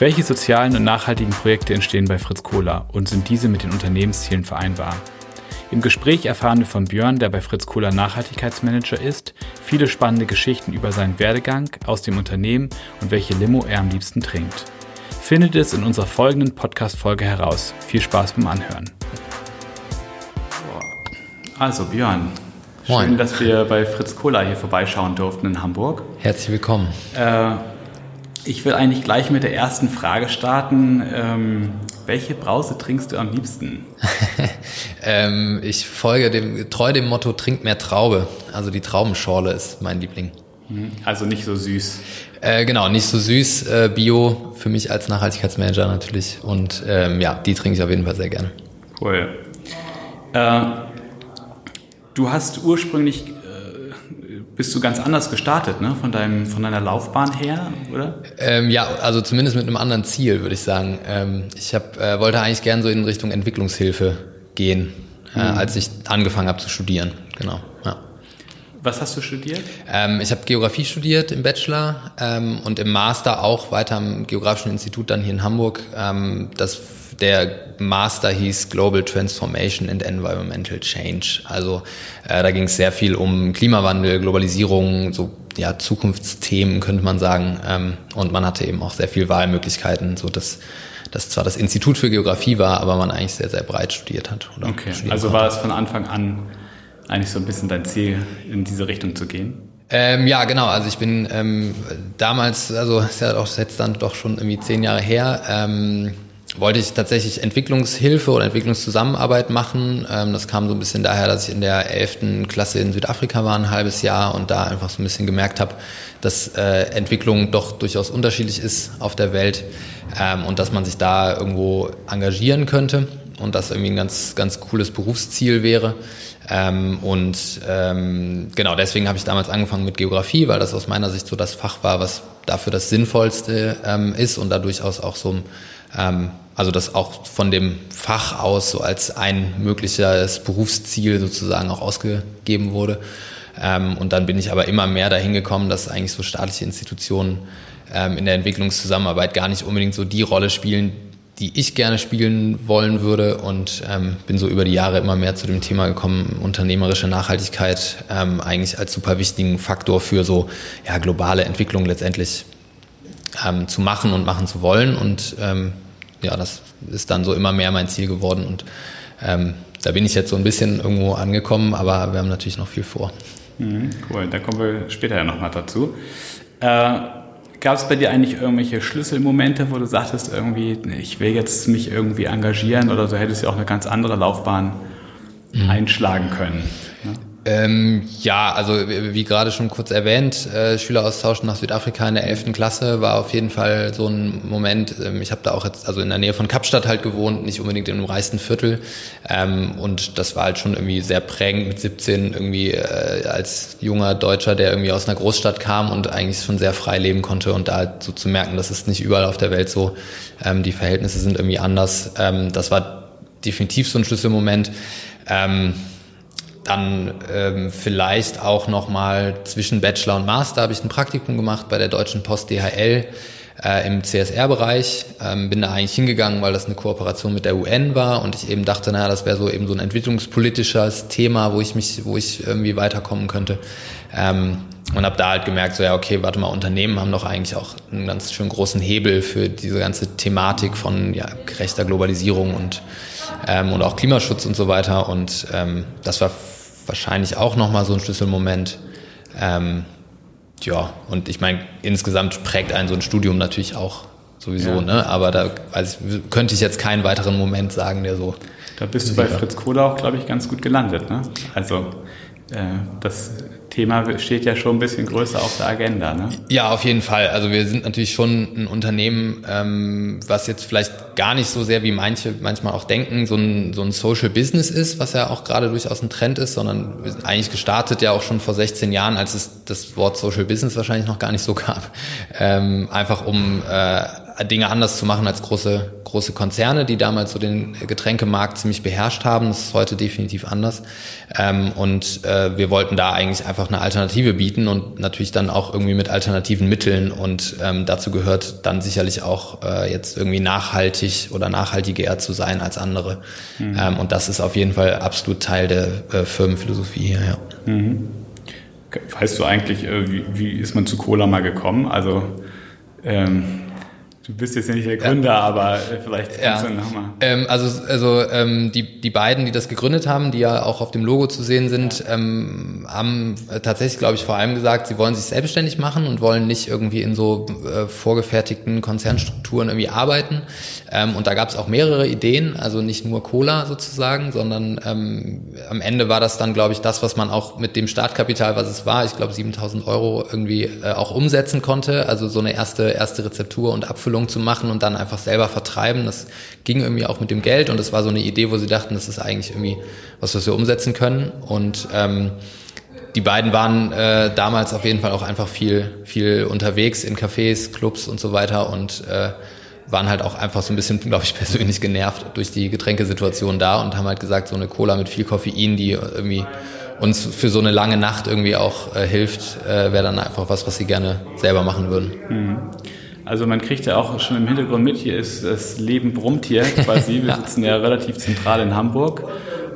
Welche sozialen und nachhaltigen Projekte entstehen bei Fritz Kohler und sind diese mit den Unternehmenszielen vereinbar? Im Gespräch erfahren wir von Björn, der bei Fritz Kohler Nachhaltigkeitsmanager ist, viele spannende Geschichten über seinen Werdegang aus dem Unternehmen und welche Limo er am liebsten trinkt. Findet es in unserer folgenden Podcast-Folge heraus. Viel Spaß beim Anhören. Also Björn, Moin. schön, dass wir bei Fritz Kohler hier vorbeischauen durften in Hamburg. Herzlich willkommen. Äh, ich will eigentlich gleich mit der ersten Frage starten. Ähm, welche Brause trinkst du am liebsten? ähm, ich folge dem, treu dem Motto, trink mehr Traube. Also die Traubenschorle ist mein Liebling. Also nicht so süß. Äh, genau, nicht so süß, äh, Bio für mich als Nachhaltigkeitsmanager natürlich. Und ähm, ja, die trinke ich auf jeden Fall sehr gerne. Cool. Äh, du hast ursprünglich bist du ganz anders gestartet, ne? Von deinem, von deiner Laufbahn her, oder? Ähm, ja, also zumindest mit einem anderen Ziel, würde ich sagen. Ähm, ich hab, äh, wollte eigentlich gern so in Richtung Entwicklungshilfe gehen, äh, mhm. als ich angefangen habe zu studieren. Genau. Was hast du studiert? Ähm, ich habe Geografie studiert im Bachelor ähm, und im Master auch weiter am Geografischen Institut dann hier in Hamburg. Ähm, das der Master hieß Global Transformation and Environmental Change. Also äh, da ging es sehr viel um Klimawandel, Globalisierung, so ja Zukunftsthemen könnte man sagen. Ähm, und man hatte eben auch sehr viel Wahlmöglichkeiten, so dass das zwar das Institut für Geografie war, aber man eigentlich sehr sehr breit studiert hat. okay, also war es von Anfang an eigentlich so ein bisschen dein Ziel, in diese Richtung zu gehen? Ähm, ja, genau. Also ich bin ähm, damals, also ist ja auch jetzt dann doch schon irgendwie zehn Jahre her. Ähm, wollte ich tatsächlich Entwicklungshilfe oder Entwicklungszusammenarbeit machen. Ähm, das kam so ein bisschen daher, dass ich in der 11. Klasse in Südafrika war, ein halbes Jahr und da einfach so ein bisschen gemerkt habe, dass äh, Entwicklung doch durchaus unterschiedlich ist auf der Welt ähm, und dass man sich da irgendwo engagieren könnte und das irgendwie ein ganz, ganz cooles Berufsziel wäre. Ähm, und ähm, genau deswegen habe ich damals angefangen mit Geografie, weil das aus meiner Sicht so das Fach war, was dafür das Sinnvollste ähm, ist und da durchaus auch so ähm, also das auch von dem Fach aus so als ein mögliches Berufsziel sozusagen auch ausgegeben wurde. Ähm, und dann bin ich aber immer mehr dahin gekommen, dass eigentlich so staatliche Institutionen ähm, in der Entwicklungszusammenarbeit gar nicht unbedingt so die Rolle spielen, die ich gerne spielen wollen würde und ähm, bin so über die Jahre immer mehr zu dem Thema gekommen, unternehmerische Nachhaltigkeit ähm, eigentlich als super wichtigen Faktor für so ja, globale Entwicklung letztendlich ähm, zu machen und machen zu wollen. Und ähm, ja, das ist dann so immer mehr mein Ziel geworden. Und ähm, da bin ich jetzt so ein bisschen irgendwo angekommen, aber wir haben natürlich noch viel vor. Mhm, cool, da kommen wir später ja nochmal dazu. Äh, Gab es bei dir eigentlich irgendwelche Schlüsselmomente, wo du sagtest, irgendwie, ich will jetzt mich irgendwie engagieren oder so hättest du auch eine ganz andere Laufbahn mhm. einschlagen können? Ähm, ja, also wie gerade schon kurz erwähnt, äh, Schüleraustausch nach Südafrika in der 11. Klasse war auf jeden Fall so ein Moment. Ähm, ich habe da auch jetzt also in der Nähe von Kapstadt halt gewohnt, nicht unbedingt im reichsten Viertel. Ähm, und das war halt schon irgendwie sehr prägend mit 17 irgendwie äh, als junger Deutscher, der irgendwie aus einer Großstadt kam und eigentlich schon sehr frei leben konnte und da halt so zu merken, dass es nicht überall auf der Welt so, ähm, die Verhältnisse sind irgendwie anders. Ähm, das war definitiv so ein Schlüsselmoment. Ähm, dann ähm, vielleicht auch nochmal zwischen Bachelor und Master habe ich ein Praktikum gemacht bei der Deutschen Post DHL äh, im CSR-Bereich. Ähm, bin da eigentlich hingegangen, weil das eine Kooperation mit der UN war und ich eben dachte, naja, das wäre so eben so ein entwicklungspolitisches Thema, wo ich mich, wo ich irgendwie weiterkommen könnte. Ähm, und habe da halt gemerkt, so ja, okay, warte mal, Unternehmen haben doch eigentlich auch einen ganz schön großen Hebel für diese ganze Thematik von ja, gerechter Globalisierung und, ähm, und auch Klimaschutz und so weiter. Und ähm, das war wahrscheinlich auch nochmal so ein Schlüsselmoment. Ähm, ja, und ich meine, insgesamt prägt einen so ein Studium natürlich auch sowieso, ja. ne? Aber da ich, könnte ich jetzt keinen weiteren Moment sagen, der so. Da bist du bei Fritz Kohler auch, glaube ich, ganz gut gelandet, ne? Also äh, das Thema steht ja schon ein bisschen größer auf der Agenda. Ne? Ja, auf jeden Fall. Also wir sind natürlich schon ein Unternehmen, ähm, was jetzt vielleicht gar nicht so sehr wie manche manchmal auch denken, so ein, so ein Social Business ist, was ja auch gerade durchaus ein Trend ist, sondern wir sind eigentlich gestartet ja auch schon vor 16 Jahren, als es das Wort Social Business wahrscheinlich noch gar nicht so gab. Ähm, einfach um äh, Dinge anders zu machen als große, große Konzerne, die damals so den Getränkemarkt ziemlich beherrscht haben. Das ist heute definitiv anders. Ähm, und äh, wir wollten da eigentlich einfach eine Alternative bieten und natürlich dann auch irgendwie mit alternativen Mitteln. Und ähm, dazu gehört dann sicherlich auch äh, jetzt irgendwie nachhaltig oder nachhaltiger zu sein als andere. Mhm. Ähm, und das ist auf jeden Fall absolut Teil der äh, Firmenphilosophie hier, ja. Mhm. Weißt du eigentlich, äh, wie, wie ist man zu Cola mal gekommen? Also ähm, Du bist jetzt nicht der Gründer, ja. aber vielleicht kannst ja. du nochmal. Ähm, also also ähm, die, die beiden, die das gegründet haben, die ja auch auf dem Logo zu sehen sind, ja. ähm, haben tatsächlich, glaube ich, vor allem gesagt, sie wollen sich selbstständig machen und wollen nicht irgendwie in so äh, vorgefertigten Konzernstrukturen irgendwie arbeiten. Ähm, und da gab es auch mehrere Ideen, also nicht nur Cola sozusagen, sondern ähm, am Ende war das dann, glaube ich, das, was man auch mit dem Startkapital, was es war, ich glaube 7000 Euro irgendwie äh, auch umsetzen konnte. Also so eine erste erste Rezeptur und Abfüllung Ausbildung zu machen und dann einfach selber vertreiben. Das ging irgendwie auch mit dem Geld und das war so eine Idee, wo sie dachten, das ist eigentlich irgendwie was, was wir umsetzen können. Und ähm, die beiden waren äh, damals auf jeden Fall auch einfach viel, viel unterwegs in Cafés, Clubs und so weiter und äh, waren halt auch einfach so ein bisschen, glaube ich, persönlich genervt durch die Getränkesituation da und haben halt gesagt, so eine Cola mit viel Koffein, die irgendwie uns für so eine lange Nacht irgendwie auch äh, hilft, äh, wäre dann einfach was, was sie gerne selber machen würden. Mhm. Also man kriegt ja auch schon im Hintergrund mit, hier ist das Leben brummt hier quasi. Wir sitzen ja relativ zentral in Hamburg.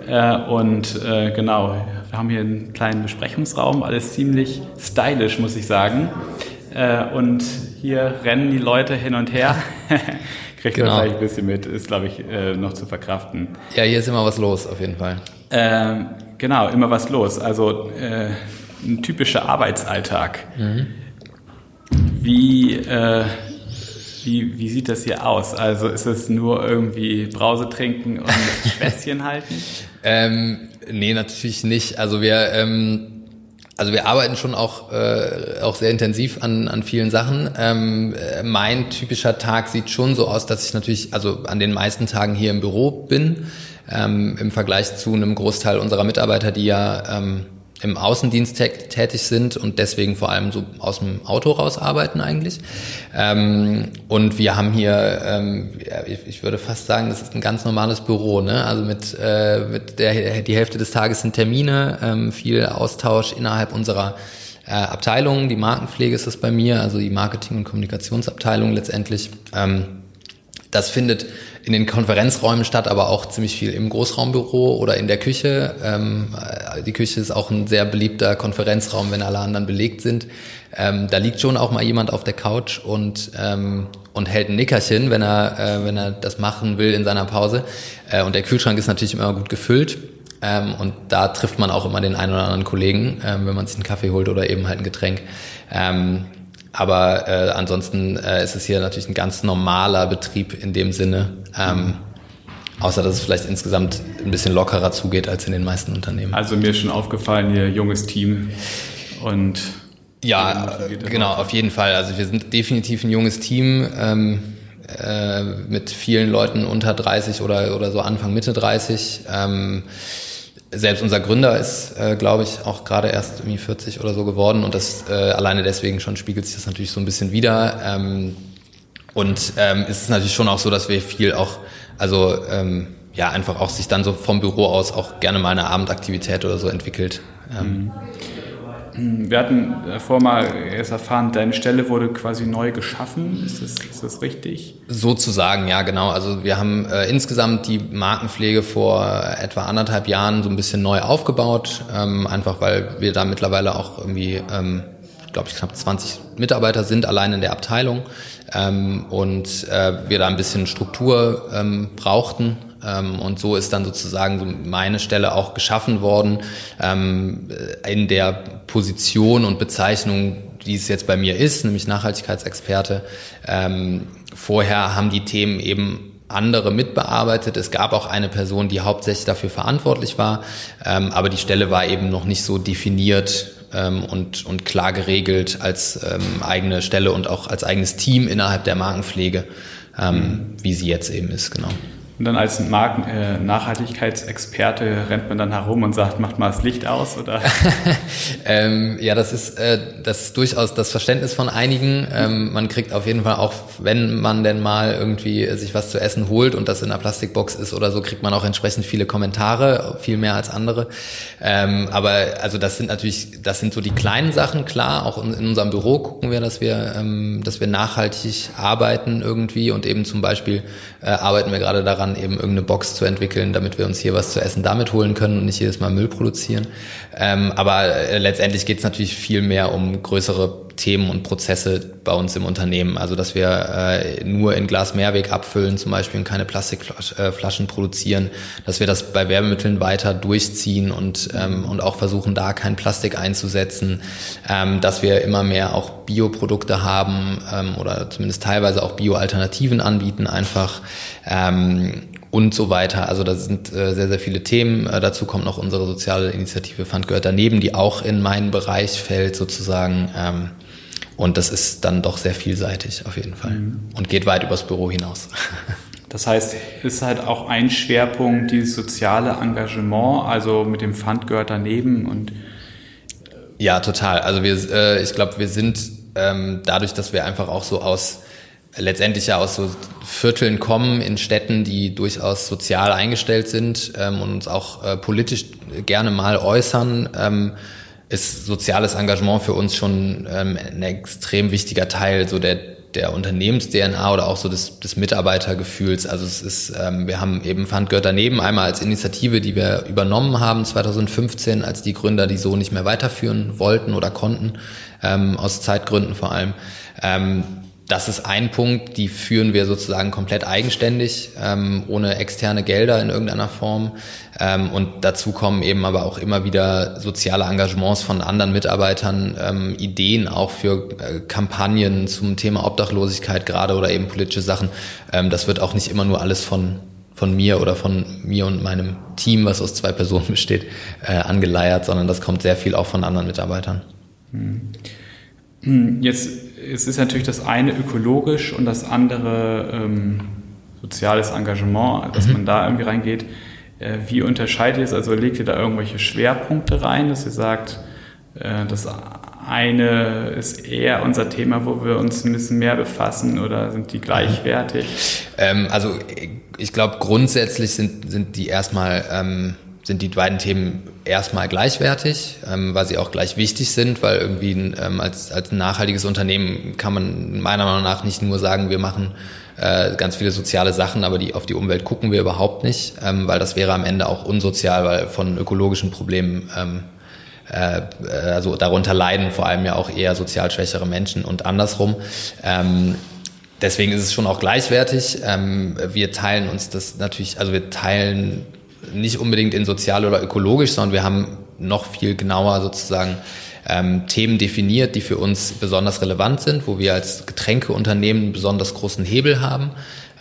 Äh, und äh, genau, wir haben hier einen kleinen Besprechungsraum, alles ziemlich stylisch, muss ich sagen. Äh, und hier rennen die Leute hin und her. Kriegt genau. man vielleicht ein bisschen mit, ist, glaube ich, noch zu verkraften. Ja, hier ist immer was los, auf jeden Fall. Ähm, genau, immer was los. Also ein typischer Arbeitsalltag. Mhm. Wie, äh, wie, wie sieht das hier aus? Also ist es nur irgendwie Brause trinken und Schwätzchen halten? Ähm, nee, natürlich nicht. Also wir, ähm, also wir arbeiten schon auch, äh, auch sehr intensiv an, an vielen Sachen. Ähm, mein typischer Tag sieht schon so aus, dass ich natürlich, also an den meisten Tagen hier im Büro bin, ähm, im Vergleich zu einem Großteil unserer Mitarbeiter, die ja ähm, im Außendienst tätig sind und deswegen vor allem so aus dem Auto raus arbeiten eigentlich. Ähm, und wir haben hier, ähm, ich, würde fast sagen, das ist ein ganz normales Büro, ne? Also mit, äh, mit der die Hälfte des Tages sind Termine, ähm, viel Austausch innerhalb unserer äh, Abteilungen. Die Markenpflege ist das bei mir, also die Marketing- und Kommunikationsabteilung letztendlich. Ähm, das findet in den Konferenzräumen statt, aber auch ziemlich viel im Großraumbüro oder in der Küche. Ähm, äh, die Küche ist auch ein sehr beliebter Konferenzraum, wenn alle anderen belegt sind. Ähm, da liegt schon auch mal jemand auf der Couch und ähm, und hält ein Nickerchen, wenn er äh, wenn er das machen will in seiner Pause. Äh, und der Kühlschrank ist natürlich immer gut gefüllt. Ähm, und da trifft man auch immer den einen oder anderen Kollegen, ähm, wenn man sich einen Kaffee holt oder eben halt ein Getränk. Ähm, aber äh, ansonsten äh, ist es hier natürlich ein ganz normaler Betrieb in dem Sinne. Ähm, außer dass es vielleicht insgesamt ein bisschen lockerer zugeht als in den meisten Unternehmen. Also mir ist schon aufgefallen, ihr junges Team und ja, genau, auf jeden Fall. Also wir sind definitiv ein junges Team ähm, äh, mit vielen Leuten unter 30 oder, oder so Anfang Mitte 30. Ähm, selbst unser Gründer ist, äh, glaube ich, auch gerade erst irgendwie 40 oder so geworden und das äh, alleine deswegen schon spiegelt sich das natürlich so ein bisschen wieder. Ähm, und ähm, es ist natürlich schon auch so, dass wir viel auch, also ähm, ja, einfach auch sich dann so vom Büro aus auch gerne mal eine Abendaktivität oder so entwickelt. Ähm, mhm. Wir hatten davor mal erst erfahren, deine Stelle wurde quasi neu geschaffen. Ist das, ist das richtig? Sozusagen, ja, genau. Also wir haben äh, insgesamt die Markenpflege vor etwa anderthalb Jahren so ein bisschen neu aufgebaut, ähm, einfach weil wir da mittlerweile auch irgendwie, ähm, glaube ich, knapp 20 Mitarbeiter sind allein in der Abteilung ähm, und äh, wir da ein bisschen Struktur ähm, brauchten und so ist dann sozusagen so meine Stelle auch geschaffen worden ähm, in der Position und Bezeichnung, die es jetzt bei mir ist, nämlich Nachhaltigkeitsexperte. Ähm, vorher haben die Themen eben andere mitbearbeitet. Es gab auch eine Person, die hauptsächlich dafür verantwortlich war, ähm, aber die Stelle war eben noch nicht so definiert ähm, und, und klar geregelt als ähm, eigene Stelle und auch als eigenes Team innerhalb der Markenpflege, ähm, wie sie jetzt eben ist, genau. Und dann als Marken äh, Nachhaltigkeitsexperte rennt man dann herum und sagt, macht mal das Licht aus, oder? ähm, ja, das ist, äh, das ist durchaus das Verständnis von einigen. Ähm, man kriegt auf jeden Fall auch, wenn man denn mal irgendwie sich was zu essen holt und das in einer Plastikbox ist oder so, kriegt man auch entsprechend viele Kommentare, viel mehr als andere. Ähm, aber also das sind natürlich, das sind so die kleinen Sachen, klar. Auch in, in unserem Büro gucken wir, dass wir, ähm, dass wir nachhaltig arbeiten irgendwie und eben zum Beispiel äh, arbeiten wir gerade daran, daran, eben irgendeine Box zu entwickeln, damit wir uns hier was zu essen damit holen können und nicht jedes Mal Müll produzieren. Ähm, aber äh, letztendlich geht es natürlich viel mehr um größere Themen und Prozesse bei uns im Unternehmen. Also dass wir äh, nur in Glas Mehrweg abfüllen zum Beispiel und keine Plastikflaschen äh, produzieren, dass wir das bei Werbemitteln weiter durchziehen und, ähm, und auch versuchen, da kein Plastik einzusetzen, ähm, dass wir immer mehr auch Bioprodukte haben ähm, oder zumindest teilweise auch Bioalternativen anbieten einfach. Ähm, und so weiter. Also da sind äh, sehr, sehr viele Themen. Äh, dazu kommt noch unsere soziale Initiative Fund gehört daneben, die auch in meinen Bereich fällt sozusagen. Ähm, und das ist dann doch sehr vielseitig auf jeden Fall mhm. und geht weit übers Büro hinaus. Das heißt, ist halt auch ein Schwerpunkt dieses soziale Engagement, also mit dem Fund gehört daneben und ja, total. Also wir, äh, ich glaube, wir sind ähm, dadurch, dass wir einfach auch so aus letztendlich ja aus so Vierteln kommen in Städten, die durchaus sozial eingestellt sind ähm, und uns auch äh, politisch gerne mal äußern, ähm, ist soziales Engagement für uns schon ähm, ein extrem wichtiger Teil so der der Unternehmens-DNA oder auch so des, des Mitarbeitergefühls. Also es ist, ähm, wir haben eben Fund gehört daneben einmal als Initiative, die wir übernommen haben 2015, als die Gründer die so nicht mehr weiterführen wollten oder konnten, ähm, aus Zeitgründen vor allem. Ähm, das ist ein Punkt, die führen wir sozusagen komplett eigenständig, ähm, ohne externe Gelder in irgendeiner Form. Ähm, und dazu kommen eben aber auch immer wieder soziale Engagements von anderen Mitarbeitern, ähm, Ideen auch für äh, Kampagnen zum Thema Obdachlosigkeit gerade oder eben politische Sachen. Ähm, das wird auch nicht immer nur alles von von mir oder von mir und meinem Team, was aus zwei Personen besteht, äh, angeleiert, sondern das kommt sehr viel auch von anderen Mitarbeitern. Hm. Jetzt es ist natürlich das eine ökologisch und das andere ähm, soziales Engagement, dass mhm. man da irgendwie reingeht. Äh, wie unterscheidet ihr es? Also legt ihr da irgendwelche Schwerpunkte rein, dass ihr sagt, äh, das eine ist eher unser Thema, wo wir uns ein bisschen mehr befassen oder sind die gleichwertig? Ähm, also ich glaube grundsätzlich sind, sind die erstmal ähm, sind die beiden Themen erstmal gleichwertig, ähm, weil sie auch gleich wichtig sind, weil irgendwie ähm, als, als nachhaltiges Unternehmen kann man meiner Meinung nach nicht nur sagen, wir machen äh, ganz viele soziale Sachen, aber die, auf die Umwelt gucken wir überhaupt nicht, ähm, weil das wäre am Ende auch unsozial, weil von ökologischen Problemen ähm, äh, also darunter leiden vor allem ja auch eher sozial schwächere Menschen und andersrum. Ähm, deswegen ist es schon auch gleichwertig. Ähm, wir teilen uns das natürlich, also wir teilen nicht unbedingt in sozial oder ökologisch, sondern wir haben noch viel genauer sozusagen ähm, Themen definiert, die für uns besonders relevant sind, wo wir als Getränkeunternehmen einen besonders großen Hebel haben.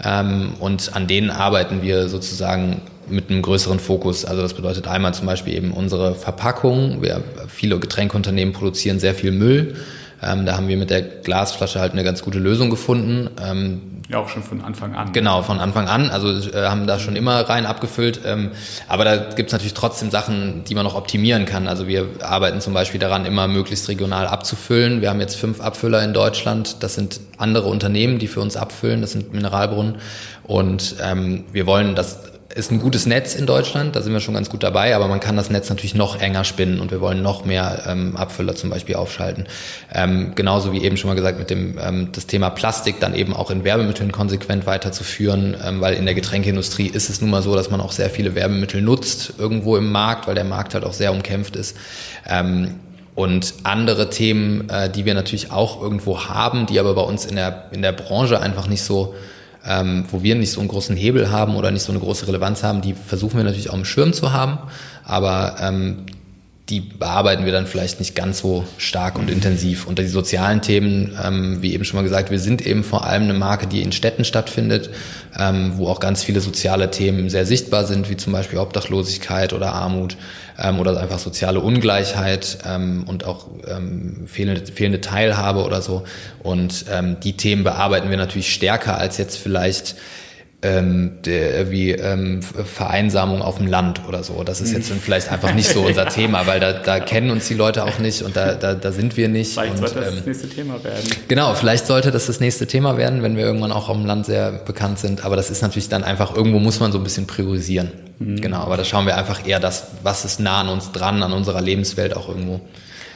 Ähm, und an denen arbeiten wir sozusagen mit einem größeren Fokus. Also das bedeutet einmal zum Beispiel eben unsere Verpackung. Wir, viele Getränkeunternehmen produzieren sehr viel Müll. Ähm, da haben wir mit der Glasflasche halt eine ganz gute Lösung gefunden. Ähm, ja, auch schon von Anfang an. Genau, von Anfang an. Also äh, haben da schon immer rein abgefüllt. Ähm, aber da gibt's natürlich trotzdem Sachen, die man noch optimieren kann. Also wir arbeiten zum Beispiel daran, immer möglichst regional abzufüllen. Wir haben jetzt fünf Abfüller in Deutschland. Das sind andere Unternehmen, die für uns abfüllen. Das sind Mineralbrunnen. Und ähm, wir wollen das ist ein gutes Netz in Deutschland, da sind wir schon ganz gut dabei, aber man kann das Netz natürlich noch enger spinnen und wir wollen noch mehr ähm, Abfüller zum Beispiel aufschalten. Ähm, genauso wie eben schon mal gesagt, mit dem ähm, das Thema Plastik dann eben auch in Werbemitteln konsequent weiterzuführen, ähm, weil in der Getränkeindustrie ist es nun mal so, dass man auch sehr viele Werbemittel nutzt irgendwo im Markt, weil der Markt halt auch sehr umkämpft ist. Ähm, und andere Themen, äh, die wir natürlich auch irgendwo haben, die aber bei uns in der, in der Branche einfach nicht so ähm, wo wir nicht so einen großen Hebel haben oder nicht so eine große Relevanz haben, die versuchen wir natürlich auch im Schirm zu haben, aber ähm, die bearbeiten wir dann vielleicht nicht ganz so stark und intensiv. Und die sozialen Themen, ähm, wie eben schon mal gesagt, wir sind eben vor allem eine Marke, die in Städten stattfindet, ähm, wo auch ganz viele soziale Themen sehr sichtbar sind, wie zum Beispiel Obdachlosigkeit oder Armut ähm, oder einfach soziale Ungleichheit ähm, und auch ähm, fehlende, fehlende Teilhabe oder so. Und ähm, die Themen bearbeiten wir natürlich stärker als jetzt vielleicht ähm, der, wie ähm, Vereinsamung auf dem Land oder so. Das ist jetzt vielleicht einfach nicht so unser Thema, weil da, da kennen uns die Leute auch nicht und da, da, da sind wir nicht. Vielleicht und, sollte das ähm, das nächste Thema werden. Genau, vielleicht sollte das das nächste Thema werden, wenn wir irgendwann auch auf dem Land sehr bekannt sind. Aber das ist natürlich dann einfach, irgendwo muss man so ein bisschen priorisieren. Genau, aber da schauen wir einfach eher das, was ist nah an uns dran, an unserer Lebenswelt auch irgendwo.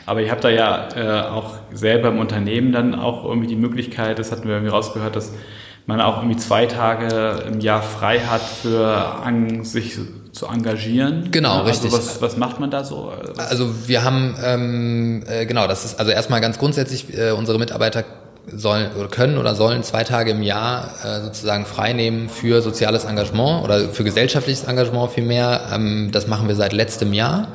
Aber ihr habt da ja äh, auch selber im Unternehmen dann auch irgendwie die Möglichkeit, das hatten wir irgendwie rausgehört, dass man auch irgendwie zwei Tage im Jahr frei hat, für an, sich zu engagieren. Genau, also richtig. Was, was macht man da so? Also wir haben, ähm, äh, genau, das ist also erstmal ganz grundsätzlich, äh, unsere Mitarbeiter sollen oder können oder sollen zwei Tage im Jahr äh, sozusagen frei nehmen für soziales Engagement oder für gesellschaftliches Engagement vielmehr. Ähm, das machen wir seit letztem Jahr,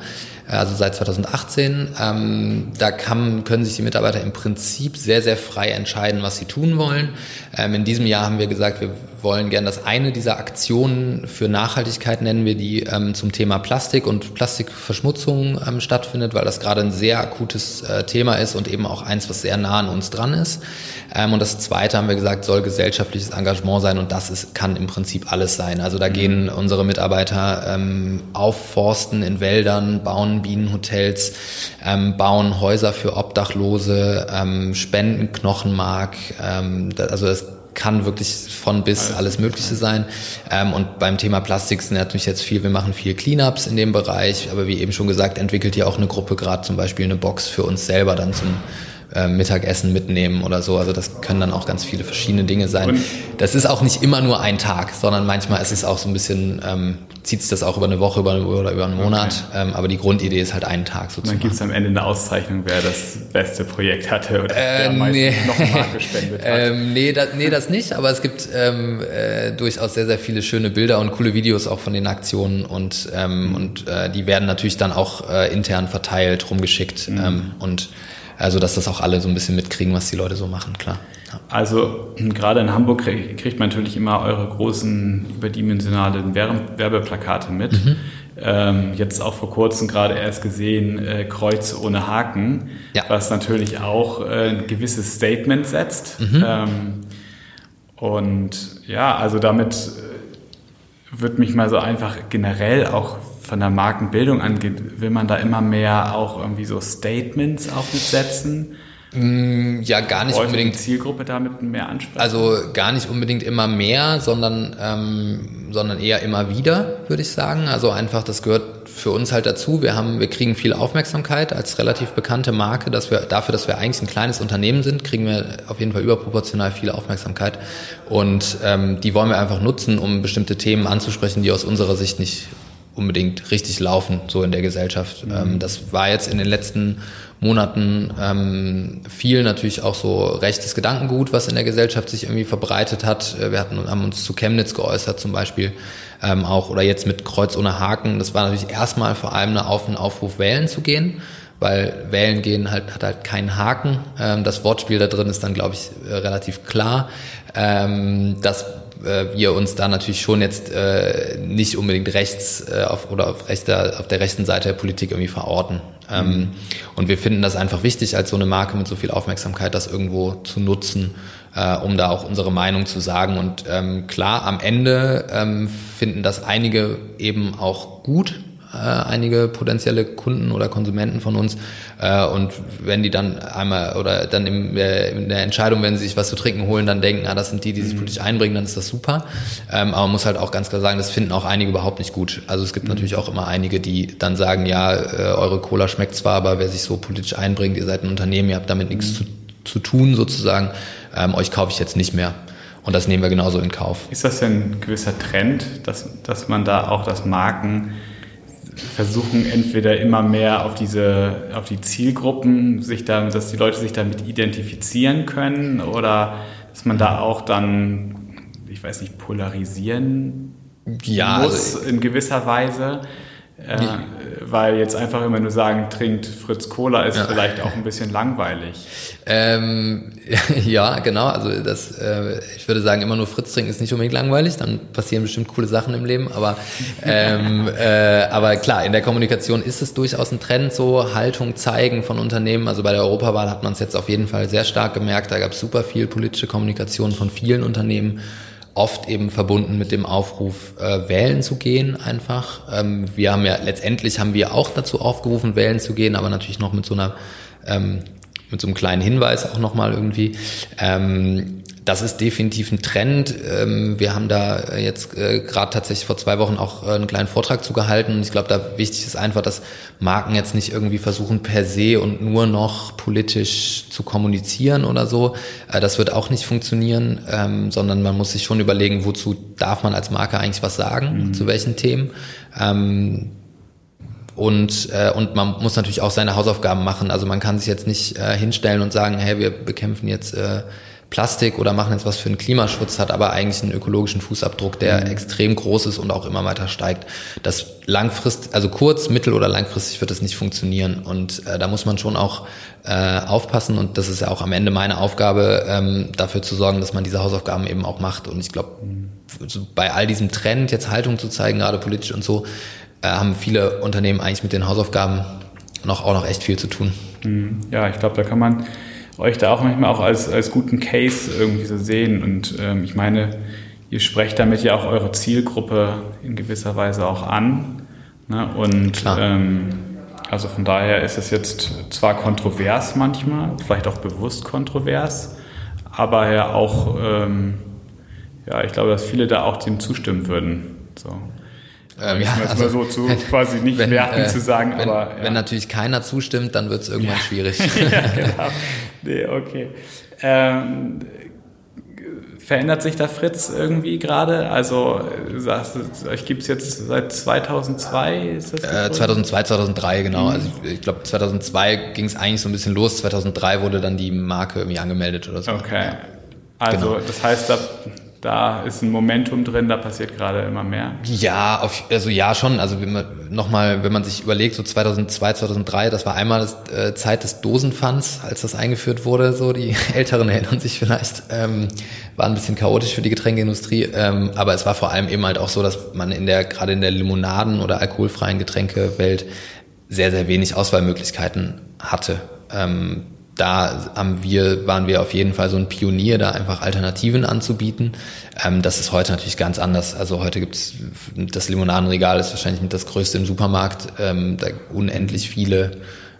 also seit 2018. Ähm, da kann, können sich die Mitarbeiter im Prinzip sehr, sehr frei entscheiden, was sie tun wollen. Ähm, in diesem Jahr haben wir gesagt, wir wollen gern, dass eine dieser Aktionen für Nachhaltigkeit nennen wir die ähm, zum Thema Plastik und Plastikverschmutzung ähm, stattfindet, weil das gerade ein sehr akutes äh, Thema ist und eben auch eins, was sehr nah an uns dran ist. Ähm, und das zweite haben wir gesagt, soll gesellschaftliches Engagement sein und das ist, kann im Prinzip alles sein. Also da gehen unsere Mitarbeiter ähm, aufforsten in Wäldern, bauen Bienenhotels, ähm, bauen Häuser für Obdachlose, ähm, spenden Knochenmark, ähm, also das kann wirklich von bis alles Mögliche sein. Ähm, und beim Thema Plastik sind natürlich jetzt viel, wir machen viel Cleanups in dem Bereich, aber wie eben schon gesagt, entwickelt ja auch eine Gruppe gerade zum Beispiel eine Box für uns selber dann zum äh, Mittagessen mitnehmen oder so. Also das können dann auch ganz viele verschiedene Dinge sein. Und- das ist auch nicht immer nur ein Tag, sondern manchmal ist es auch so ein bisschen, ähm, zieht sich das auch über eine Woche über, oder über einen Monat. Ähm, aber die Grundidee ist halt einen Tag dann sozusagen. gibt es am Ende eine Auszeichnung, wer das beste Projekt hatte oder wer am meisten nee. noch Mark gespendet hat. Ähm, nee, das, nee, das nicht, aber es gibt ähm, äh, durchaus sehr, sehr viele schöne Bilder und coole Videos auch von den Aktionen und, ähm, und äh, die werden natürlich dann auch äh, intern verteilt, rumgeschickt ähm, und also, dass das auch alle so ein bisschen mitkriegen, was die Leute so machen, klar. Ja. Also hm, gerade in Hamburg krieg- kriegt man natürlich immer eure großen überdimensionalen Werb- Werbeplakate mit. Mhm. Ähm, jetzt auch vor kurzem gerade erst gesehen äh, Kreuz ohne Haken, Ja. was natürlich auch äh, ein gewisses Statement setzt. Mhm. Ähm, und ja, also damit äh, wird mich mal so einfach generell auch von der Markenbildung angeht, will man da immer mehr auch irgendwie so Statements auch mitsetzen. Ja, gar nicht Wollte unbedingt die Zielgruppe damit mehr ansprechen? Also gar nicht unbedingt immer mehr, sondern, ähm, sondern eher immer wieder, würde ich sagen. Also einfach, das gehört für uns halt dazu. Wir haben, wir kriegen viel Aufmerksamkeit als relativ bekannte Marke, dass wir dafür, dass wir eigentlich ein kleines Unternehmen sind, kriegen wir auf jeden Fall überproportional viel Aufmerksamkeit. Und ähm, die wollen wir einfach nutzen, um bestimmte Themen anzusprechen, die aus unserer Sicht nicht unbedingt richtig laufen, so in der Gesellschaft. Ähm, das war jetzt in den letzten Monaten ähm, viel natürlich auch so rechtes Gedankengut, was in der Gesellschaft sich irgendwie verbreitet hat. Äh, Wir hatten, haben uns zu Chemnitz geäußert zum Beispiel ähm, auch oder jetzt mit Kreuz ohne Haken. Das war natürlich erstmal vor allem eine Auf- und Aufruf, wählen zu gehen, weil wählen gehen halt, hat halt keinen Haken. Ähm, das Wortspiel da drin ist dann, glaube ich, äh, relativ klar. Ähm, dass äh, wir uns da natürlich schon jetzt äh, nicht unbedingt rechts äh, auf, oder auf, rechter, auf der rechten Seite der Politik irgendwie verorten. Ähm, und wir finden das einfach wichtig, als so eine Marke mit so viel Aufmerksamkeit, das irgendwo zu nutzen, äh, um da auch unsere Meinung zu sagen. Und ähm, klar, am Ende ähm, finden das einige eben auch gut, äh, einige potenzielle Kunden oder Konsumenten von uns. Äh, und wenn die dann einmal oder dann im, äh, in der Entscheidung, wenn sie sich was zu trinken holen, dann denken, ah, das sind die, die sich politisch einbringen, dann ist das super. Ähm, aber man muss halt auch ganz klar sagen, das finden auch einige überhaupt nicht gut. Also es gibt natürlich auch immer einige, die dann sagen, ja, äh, eure Cola schmeckt zwar, aber wer sich so politisch einbringt, ihr seid ein Unternehmen, ihr habt damit nichts zu, zu tun sozusagen, ähm, euch kaufe ich jetzt nicht mehr. Und das nehmen wir genauso in Kauf. Ist das denn ein gewisser Trend, dass, dass man da auch das Marken versuchen, entweder immer mehr auf diese, auf die Zielgruppen, sich da, dass die Leute sich damit identifizieren können oder dass man da auch dann, ich weiß nicht, polarisieren Ja, muss also- in gewisser Weise? Äh, weil jetzt einfach immer nur sagen, trinkt Fritz Cola ist vielleicht auch ein bisschen langweilig. Ähm, ja, genau. Also das, äh, ich würde sagen, immer nur Fritz trinken ist nicht unbedingt langweilig. Dann passieren bestimmt coole Sachen im Leben. Aber, ähm, äh, aber klar, in der Kommunikation ist es durchaus ein Trend, so Haltung zeigen von Unternehmen. Also bei der Europawahl hat man es jetzt auf jeden Fall sehr stark gemerkt. Da gab es super viel politische Kommunikation von vielen Unternehmen. Oft eben verbunden mit dem Aufruf, äh, wählen zu gehen einfach. Ähm, wir haben ja, letztendlich haben wir auch dazu aufgerufen, wählen zu gehen, aber natürlich noch mit so einer, ähm, mit so einem kleinen Hinweis auch nochmal irgendwie. Ähm, das ist definitiv ein Trend. Ähm, wir haben da jetzt äh, gerade tatsächlich vor zwei Wochen auch äh, einen kleinen Vortrag zu gehalten. Und ich glaube, da wichtig ist einfach, dass Marken jetzt nicht irgendwie versuchen, per se und nur noch politisch zu kommunizieren oder so. Äh, das wird auch nicht funktionieren, ähm, sondern man muss sich schon überlegen, wozu darf man als Marke eigentlich was sagen, mhm. zu welchen Themen. Ähm, und, äh, und man muss natürlich auch seine Hausaufgaben machen. Also man kann sich jetzt nicht äh, hinstellen und sagen, hey, wir bekämpfen jetzt äh, Plastik oder machen jetzt was für den Klimaschutz, hat aber eigentlich einen ökologischen Fußabdruck, der mhm. extrem groß ist und auch immer weiter steigt. Das langfristig, also kurz, mittel oder langfristig wird das nicht funktionieren. Und äh, da muss man schon auch äh, aufpassen und das ist ja auch am Ende meine Aufgabe, ähm, dafür zu sorgen, dass man diese Hausaufgaben eben auch macht. Und ich glaube, so bei all diesem Trend, jetzt Haltung zu zeigen, gerade politisch und so, äh, haben viele Unternehmen eigentlich mit den Hausaufgaben noch auch noch echt viel zu tun. Mhm. Ja, ich glaube, da kann man euch da auch manchmal auch als, als guten Case irgendwie so sehen. Und ähm, ich meine, ihr sprecht damit ja auch eure Zielgruppe in gewisser Weise auch an. Ne? Und ähm, also von daher ist es jetzt zwar kontrovers manchmal, vielleicht auch bewusst kontrovers, aber ja auch, ähm, ja, ich glaube, dass viele da auch dem zustimmen würden. So. Ähm, ja, also, mal so zu quasi nicht wenn, werten äh, zu sagen, wenn, aber. Ja. Wenn natürlich keiner zustimmt, dann wird es irgendwann ja. schwierig. ja, genau. Nee, okay. Ähm, verändert sich da Fritz irgendwie gerade? Also, sagst du, euch gibt es jetzt seit 2002? Ist das äh, 2002, 2003, genau. Mhm. Also ich, ich glaube, 2002 ging es eigentlich so ein bisschen los. 2003 wurde dann die Marke irgendwie angemeldet oder so. Okay. Also, genau. das heißt, da da ist ein Momentum drin, da passiert gerade immer mehr. Ja, auf, also ja schon. Also nochmal, wenn man sich überlegt, so 2002, 2003, das war einmal das, äh, Zeit des Dosenpfands, als das eingeführt wurde. So die Älteren erinnern sich vielleicht, ähm, war ein bisschen chaotisch für die Getränkeindustrie. Ähm, aber es war vor allem eben halt auch so, dass man in der gerade in der Limonaden oder alkoholfreien Getränkewelt sehr sehr wenig Auswahlmöglichkeiten hatte. Ähm, da haben wir, waren wir auf jeden Fall so ein Pionier, da einfach Alternativen anzubieten. Ähm, das ist heute natürlich ganz anders. Also heute gibt's das Limonadenregal ist wahrscheinlich mit das größte im Supermarkt. Ähm, da unendlich viele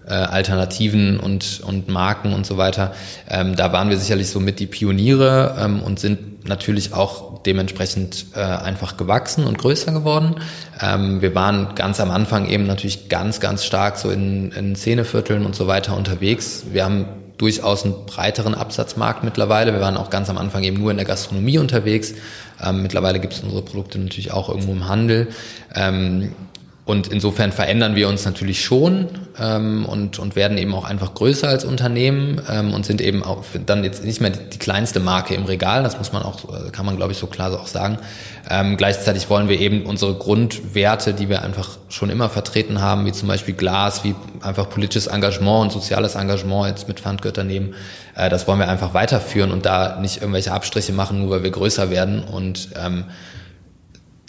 äh, Alternativen und, und Marken und so weiter. Ähm, da waren wir sicherlich so mit die Pioniere ähm, und sind natürlich auch dementsprechend äh, einfach gewachsen und größer geworden. Ähm, wir waren ganz am Anfang eben natürlich ganz, ganz stark so in, in Szenevierteln und so weiter unterwegs. Wir haben durchaus einen breiteren Absatzmarkt mittlerweile. Wir waren auch ganz am Anfang eben nur in der Gastronomie unterwegs. Ähm, mittlerweile gibt es unsere Produkte natürlich auch irgendwo im Handel. Ähm, und insofern verändern wir uns natürlich schon ähm, und, und werden eben auch einfach größer als Unternehmen ähm, und sind eben auch dann jetzt nicht mehr die, kleinste Marke im Regal, das muss man auch, kann man glaube ich so klar auch sagen. Ähm, gleichzeitig wollen wir eben unsere Grundwerte, die wir einfach schon immer vertreten haben, wie zum Beispiel Glas, wie einfach politisches Engagement und soziales Engagement jetzt mit Pfandgötter nehmen, äh, das wollen wir einfach weiterführen und da nicht irgendwelche Abstriche machen, nur weil wir größer werden und ähm,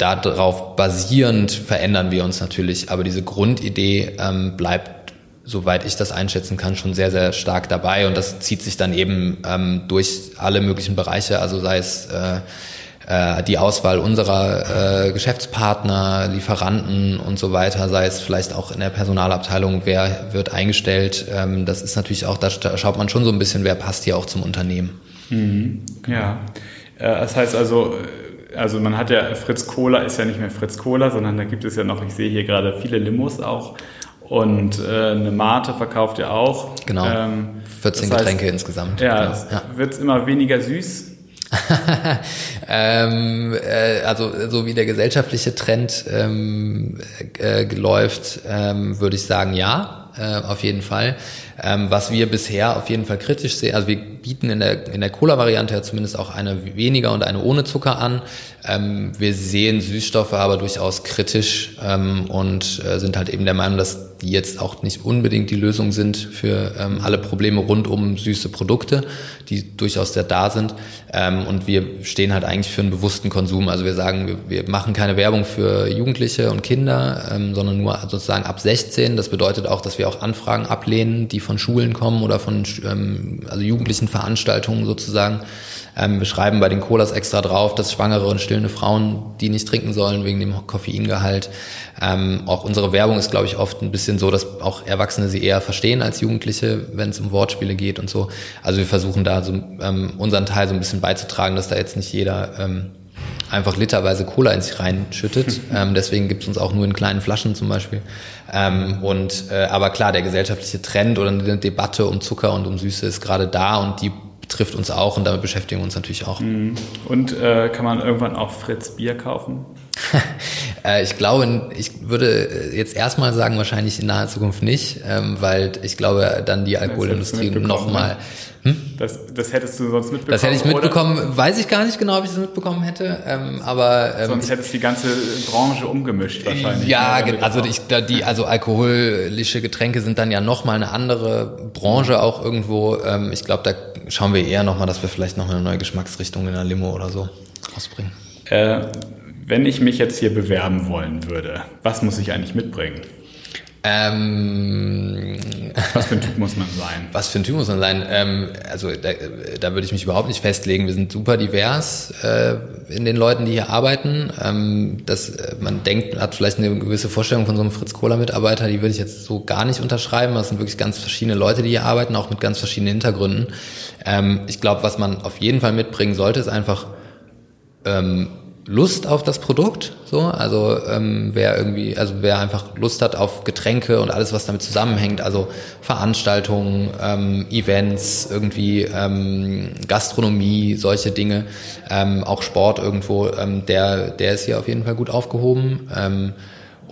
darauf basierend verändern wir uns natürlich, aber diese Grundidee ähm, bleibt, soweit ich das einschätzen kann, schon sehr, sehr stark dabei und das zieht sich dann eben ähm, durch alle möglichen Bereiche, also sei es äh, äh, die Auswahl unserer äh, Geschäftspartner, Lieferanten und so weiter, sei es vielleicht auch in der Personalabteilung, wer wird eingestellt. Ähm, das ist natürlich auch, da schaut man schon so ein bisschen, wer passt hier auch zum Unternehmen. Mhm. Ja, äh, das heißt also, also man hat ja, Fritz Cola ist ja nicht mehr Fritz Cola, sondern da gibt es ja noch, ich sehe hier gerade viele Limos auch. Und äh, eine Mate verkauft ihr auch. Genau. Ähm, 14 das heißt, Getränke insgesamt. Ja, genau. ja. wird es immer weniger süß. ähm, äh, also so wie der gesellschaftliche Trend ähm, äh, läuft, ähm, würde ich sagen, ja, äh, auf jeden Fall. Ähm, was wir bisher auf jeden Fall kritisch sehen, also wir bieten in der, in der Cola-Variante ja zumindest auch eine weniger und eine ohne Zucker an. Ähm, wir sehen Süßstoffe aber durchaus kritisch ähm, und äh, sind halt eben der Meinung, dass die jetzt auch nicht unbedingt die Lösung sind für ähm, alle Probleme rund um süße Produkte, die durchaus sehr da sind. Ähm, und wir stehen halt eigentlich für einen bewussten Konsum. Also wir sagen, wir, wir machen keine Werbung für Jugendliche und Kinder, ähm, sondern nur sozusagen ab 16. Das bedeutet auch, dass wir auch Anfragen ablehnen, die von von Schulen kommen oder von ähm, also jugendlichen Veranstaltungen sozusagen. Ähm, wir schreiben bei den Colas extra drauf, dass schwangere und stillende Frauen die nicht trinken sollen wegen dem Koffeingehalt. Ähm, auch unsere Werbung ist, glaube ich, oft ein bisschen so, dass auch Erwachsene sie eher verstehen als Jugendliche, wenn es um Wortspiele geht und so. Also wir versuchen da so ähm, unseren Teil so ein bisschen beizutragen, dass da jetzt nicht jeder ähm, einfach literweise Cola in sich reinschüttet. ähm, deswegen gibt es uns auch nur in kleinen Flaschen zum Beispiel. Ähm, und äh, aber klar, der gesellschaftliche Trend oder eine Debatte um Zucker und um Süße ist gerade da und die trifft uns auch und damit beschäftigen wir uns natürlich auch. Mhm. Und äh, kann man irgendwann auch Fritz Bier kaufen? äh, ich glaube, ich würde jetzt erstmal sagen, wahrscheinlich in naher Zukunft nicht, ähm, weil ich glaube, dann die Alkoholindustrie nochmal. Hm? Das, das hättest du sonst mitbekommen. Das hätte ich mitbekommen, oder? weiß ich gar nicht genau, ob ich das mitbekommen hätte. Ähm, aber ähm, sonst hättest du die ganze Branche umgemischt wahrscheinlich. Ja, ne, also ich, die, also alkoholische Getränke sind dann ja nochmal eine andere Branche auch irgendwo. Ähm, ich glaube, da schauen wir eher nochmal, dass wir vielleicht noch eine neue Geschmacksrichtung in der Limo oder so rausbringen. Äh, wenn ich mich jetzt hier bewerben wollen würde, was muss ich eigentlich mitbringen? Ähm, was für ein Typ muss man sein? Was für ein Typ muss man sein? Ähm, also da, da würde ich mich überhaupt nicht festlegen. Wir sind super divers äh, in den Leuten, die hier arbeiten. Ähm, dass äh, man denkt, hat vielleicht eine gewisse Vorstellung von so einem Fritz Kohler Mitarbeiter, die würde ich jetzt so gar nicht unterschreiben. Das sind wirklich ganz verschiedene Leute, die hier arbeiten, auch mit ganz verschiedenen Hintergründen. Ähm, ich glaube, was man auf jeden Fall mitbringen sollte, ist einfach ähm, Lust auf das Produkt, so also ähm, wer irgendwie, also wer einfach Lust hat auf Getränke und alles, was damit zusammenhängt, also Veranstaltungen, ähm, Events, irgendwie ähm, Gastronomie, solche Dinge, ähm, auch Sport irgendwo, ähm, der der ist hier auf jeden Fall gut aufgehoben. Ähm,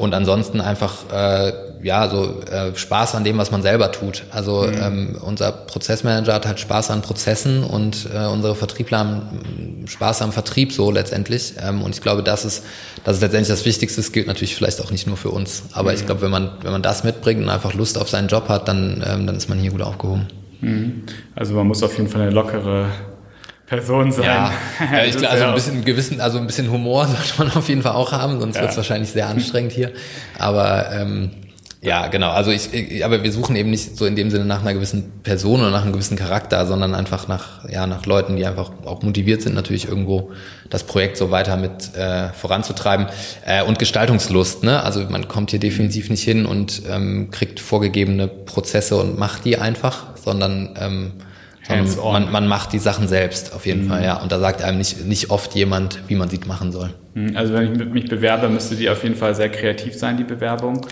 und ansonsten einfach äh, ja so äh, Spaß an dem, was man selber tut. Also mhm. ähm, unser Prozessmanager hat halt Spaß an Prozessen und äh, unsere Vertriebler haben Spaß am Vertrieb so letztendlich. Ähm, und ich glaube, das ist das ist letztendlich das Wichtigste. Das gilt natürlich vielleicht auch nicht nur für uns, aber mhm. ich glaube, wenn man wenn man das mitbringt und einfach Lust auf seinen Job hat, dann ähm, dann ist man hier gut aufgehoben. Mhm. Also man muss auf jeden Fall eine lockere Person sein. Ja, ja ich glaube, also ein bisschen gewissen, also ein bisschen Humor sollte man auf jeden Fall auch haben, sonst ja. wird es wahrscheinlich sehr anstrengend hier. Aber ähm, ja, genau. Also ich, ich, aber wir suchen eben nicht so in dem Sinne nach einer gewissen Person oder nach einem gewissen Charakter, sondern einfach nach ja nach Leuten, die einfach auch motiviert sind, natürlich irgendwo das Projekt so weiter mit äh, voranzutreiben äh, und Gestaltungslust. Ne? Also man kommt hier definitiv nicht hin und ähm, kriegt vorgegebene Prozesse und macht die einfach, sondern ähm, man, man macht die Sachen selbst, auf jeden mhm. Fall, ja. Und da sagt einem nicht, nicht oft jemand, wie man sie machen soll. Mhm. Also wenn ich mich bewerbe, müsste die auf jeden Fall sehr kreativ sein, die Bewerbung.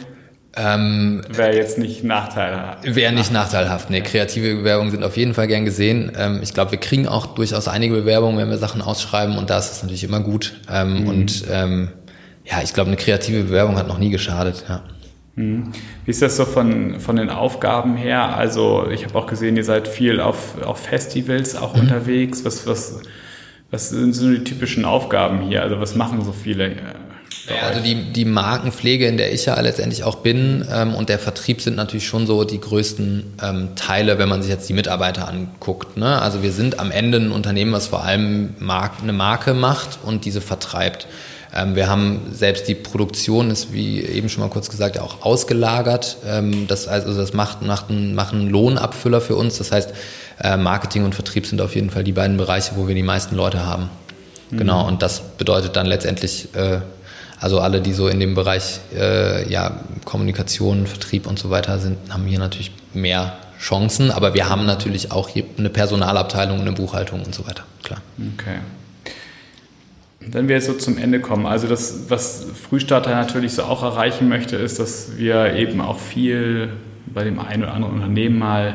Ähm, wäre jetzt nicht nachteilhaft. Wäre nicht nachteilhaft. Nee, kreative Bewerbungen sind auf jeden Fall gern gesehen. Ähm, ich glaube, wir kriegen auch durchaus einige Bewerbungen, wenn wir Sachen ausschreiben und da ist es natürlich immer gut. Ähm, mhm. Und ähm, ja, ich glaube, eine kreative Bewerbung hat noch nie geschadet. Ja. Mhm. Wie ist das so von, von den Aufgaben her? Also ich habe auch gesehen, ihr seid viel auf, auf Festivals auch mhm. unterwegs. Was, was, was sind so die typischen Aufgaben hier? Also was machen so viele? Ja, also die, die Markenpflege, in der ich ja letztendlich auch bin ähm, und der Vertrieb sind natürlich schon so die größten ähm, Teile, wenn man sich jetzt die Mitarbeiter anguckt. Ne? Also wir sind am Ende ein Unternehmen, was vor allem Mark eine Marke macht und diese vertreibt. Ähm, wir haben selbst die Produktion ist, wie eben schon mal kurz gesagt, auch ausgelagert. Ähm, das, also das macht, macht, ein, macht einen Lohnabfüller für uns. Das heißt, äh, Marketing und Vertrieb sind auf jeden Fall die beiden Bereiche, wo wir die meisten Leute haben. Mhm. Genau, und das bedeutet dann letztendlich, äh, also alle, die so in dem Bereich äh, ja, Kommunikation, Vertrieb und so weiter sind, haben hier natürlich mehr Chancen, aber wir haben natürlich auch hier eine Personalabteilung, eine Buchhaltung und so weiter, klar. Okay. Wenn wir jetzt so zum Ende kommen, also das, was Frühstarter natürlich so auch erreichen möchte, ist, dass wir eben auch viel bei dem einen oder anderen Unternehmen mal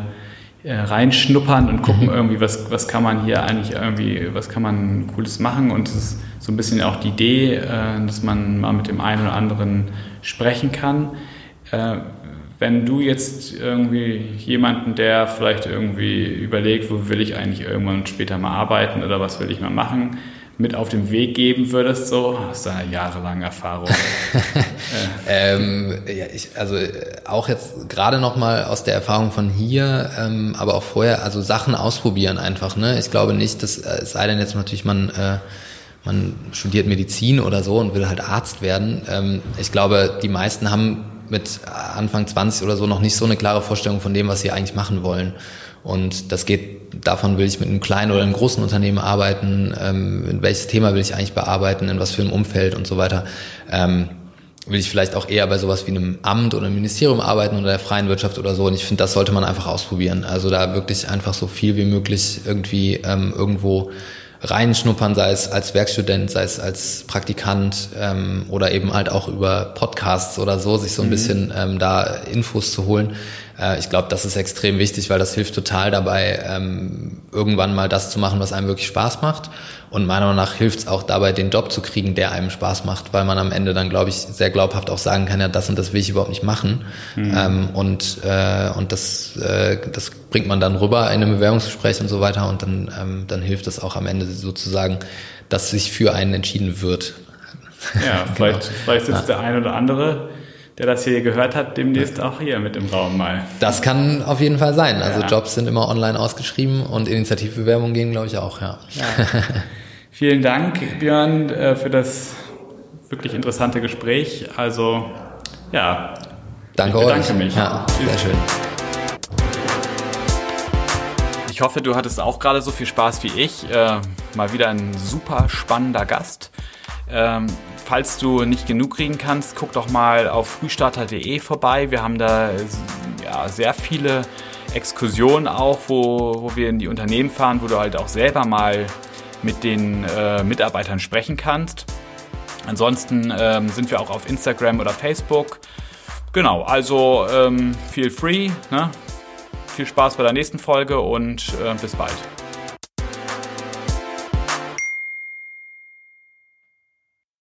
äh, reinschnuppern und gucken mhm. irgendwie, was, was kann man hier eigentlich irgendwie, was kann man Cooles machen und es ist so ein bisschen auch die Idee, äh, dass man mal mit dem einen oder anderen sprechen kann. Äh, wenn du jetzt irgendwie jemanden, der vielleicht irgendwie überlegt, wo will ich eigentlich irgendwann später mal arbeiten oder was will ich mal machen, mit auf den Weg geben würdest, so aus deiner jahrelangen Erfahrung? ähm, ja, ich, also auch jetzt gerade noch mal aus der Erfahrung von hier, ähm, aber auch vorher, also Sachen ausprobieren einfach. Ne? Ich glaube nicht, dass äh, es sei denn jetzt natürlich man äh, man studiert Medizin oder so und will halt Arzt werden. Ähm, ich glaube, die meisten haben mit Anfang 20 oder so noch nicht so eine klare Vorstellung von dem, was sie eigentlich machen wollen. Und das geht, davon will ich mit einem kleinen oder einem großen Unternehmen arbeiten, ähm, welches Thema will ich eigentlich bearbeiten, in was für einem Umfeld und so weiter. Ähm, will ich vielleicht auch eher bei sowas wie einem Amt oder einem Ministerium arbeiten oder der freien Wirtschaft oder so. Und ich finde, das sollte man einfach ausprobieren. Also da wirklich einfach so viel wie möglich irgendwie ähm, irgendwo reinschnuppern, sei es als Werkstudent, sei es als Praktikant ähm, oder eben halt auch über Podcasts oder so, sich so ein mhm. bisschen ähm, da Infos zu holen. Äh, ich glaube, das ist extrem wichtig, weil das hilft total dabei, ähm, irgendwann mal das zu machen, was einem wirklich Spaß macht. Und meiner Meinung nach hilft es auch dabei, den Job zu kriegen, der einem Spaß macht, weil man am Ende dann, glaube ich, sehr glaubhaft auch sagen kann, ja, das und das will ich überhaupt nicht machen. Mhm. Ähm, und äh, und das, äh, das bringt man dann rüber in einem Bewerbungsgespräch und so weiter. Und dann, ähm, dann hilft es auch am Ende sozusagen, dass sich für einen entschieden wird. Ja, vielleicht, genau. vielleicht sitzt ja. der ein oder andere der das hier gehört hat, demnächst auch hier mit im Raum mal. Das kann auf jeden Fall sein. Also ja. Jobs sind immer online ausgeschrieben und Initiativbewerbungen gehen, glaube ich, auch, ja. ja. Vielen Dank, Björn, äh, für das wirklich interessante Gespräch. Also, ja. Danke ich bedanke euch. mich. Ja, sehr schön. Ich hoffe, du hattest auch gerade so viel Spaß wie ich. Äh, mal wieder ein super spannender Gast. Ähm, falls du nicht genug kriegen kannst, guck doch mal auf frühstarter.de vorbei. Wir haben da ja, sehr viele Exkursionen auch, wo, wo wir in die Unternehmen fahren, wo du halt auch selber mal mit den äh, Mitarbeitern sprechen kannst. Ansonsten ähm, sind wir auch auf Instagram oder Facebook. Genau, also ähm, feel free. Ne? Viel Spaß bei der nächsten Folge und äh, bis bald.